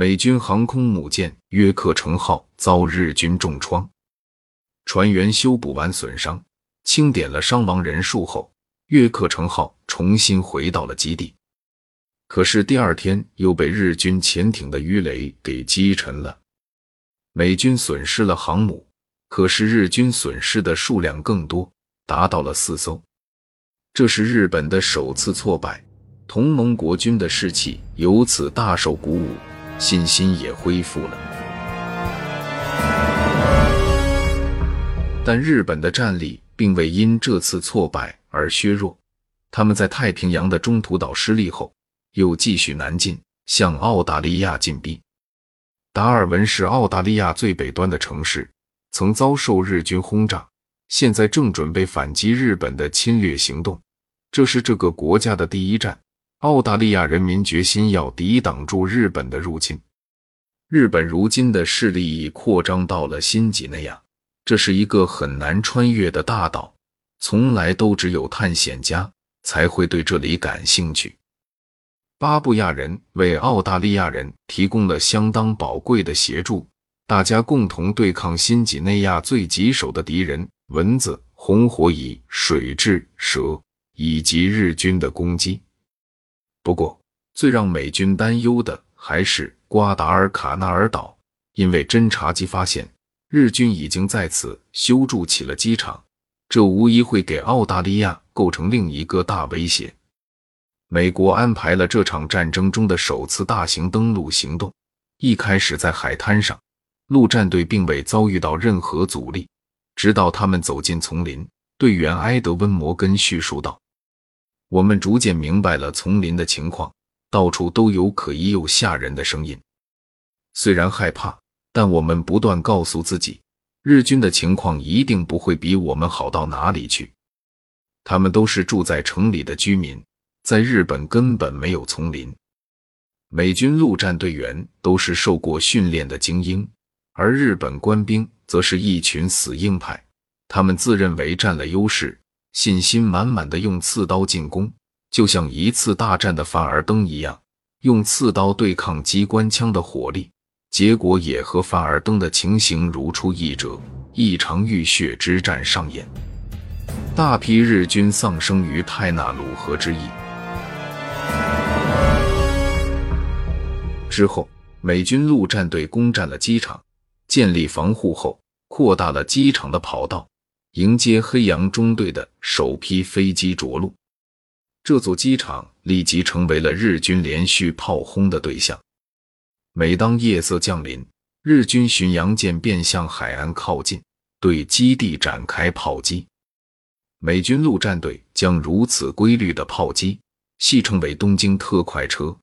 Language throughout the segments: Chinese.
美军航空母舰约克城号遭日军重创，船员修补完损伤，清点了伤亡人数后，约克城号重新回到了基地。可是第二天又被日军潜艇的鱼雷给击沉了。美军损失了航母，可是日军损失的数量更多，达到了四艘。这是日本的首次挫败，同盟国军的士气由此大受鼓舞，信心也恢复了。但日本的战力并未因这次挫败而削弱，他们在太平洋的中途岛失利后。又继续南进，向澳大利亚进逼。达尔文是澳大利亚最北端的城市，曾遭受日军轰炸，现在正准备反击日本的侵略行动。这是这个国家的第一战。澳大利亚人民决心要抵挡住日本的入侵。日本如今的势力已扩张到了新几内亚，这是一个很难穿越的大岛，从来都只有探险家才会对这里感兴趣。巴布亚人为澳大利亚人提供了相当宝贵的协助，大家共同对抗新几内亚最棘手的敌人——蚊子、红火蚁、水蛭、蛇以及日军的攻击。不过，最让美军担忧的还是瓜达尔卡纳尔岛，因为侦察机发现日军已经在此修筑起了机场，这无疑会给澳大利亚构成另一个大威胁。美国安排了这场战争中的首次大型登陆行动。一开始在海滩上，陆战队并未遭遇到任何阻力，直到他们走进丛林。队员埃德温·摩根叙述道：“我们逐渐明白了丛林的情况，到处都有可疑又吓人的声音。虽然害怕，但我们不断告诉自己，日军的情况一定不会比我们好到哪里去。他们都是住在城里的居民。”在日本根本没有丛林，美军陆战队员都是受过训练的精英，而日本官兵则是一群死硬派。他们自认为占了优势，信心满满的用刺刀进攻，就像一次大战的凡尔登一样，用刺刀对抗机关枪的火力，结果也和凡尔登的情形如出一辙，一场浴血之战上演，大批日军丧生于泰纳鲁河之役。之后，美军陆战队攻占了机场，建立防护后，扩大了机场的跑道，迎接黑洋中队的首批飞机着陆。这座机场立即成为了日军连续炮轰的对象。每当夜色降临，日军巡洋舰便向海岸靠近，对基地展开炮击。美军陆战队将如此规律的炮击。戏称为“东京特快车”。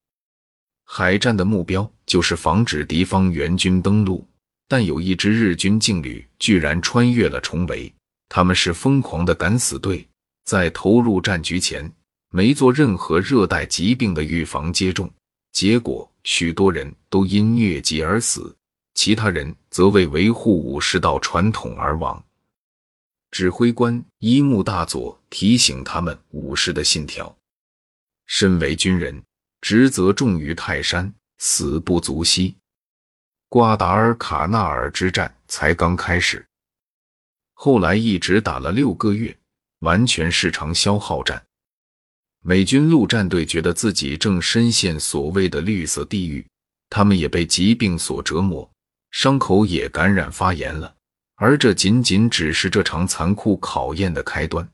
海战的目标就是防止敌方援军登陆，但有一支日军劲旅居然穿越了重围。他们是疯狂的敢死队，在投入战局前没做任何热带疾病的预防接种，结果许多人都因疟疾而死，其他人则为维护武士道传统而亡。指挥官伊木大佐提醒他们武士的信条。身为军人，职责重于泰山，死不足惜。瓜达尔卡纳尔之战才刚开始，后来一直打了六个月，完全是场消耗战。美军陆战队觉得自己正深陷所谓的绿色地狱，他们也被疾病所折磨，伤口也感染发炎了。而这仅仅只是这场残酷考验的开端。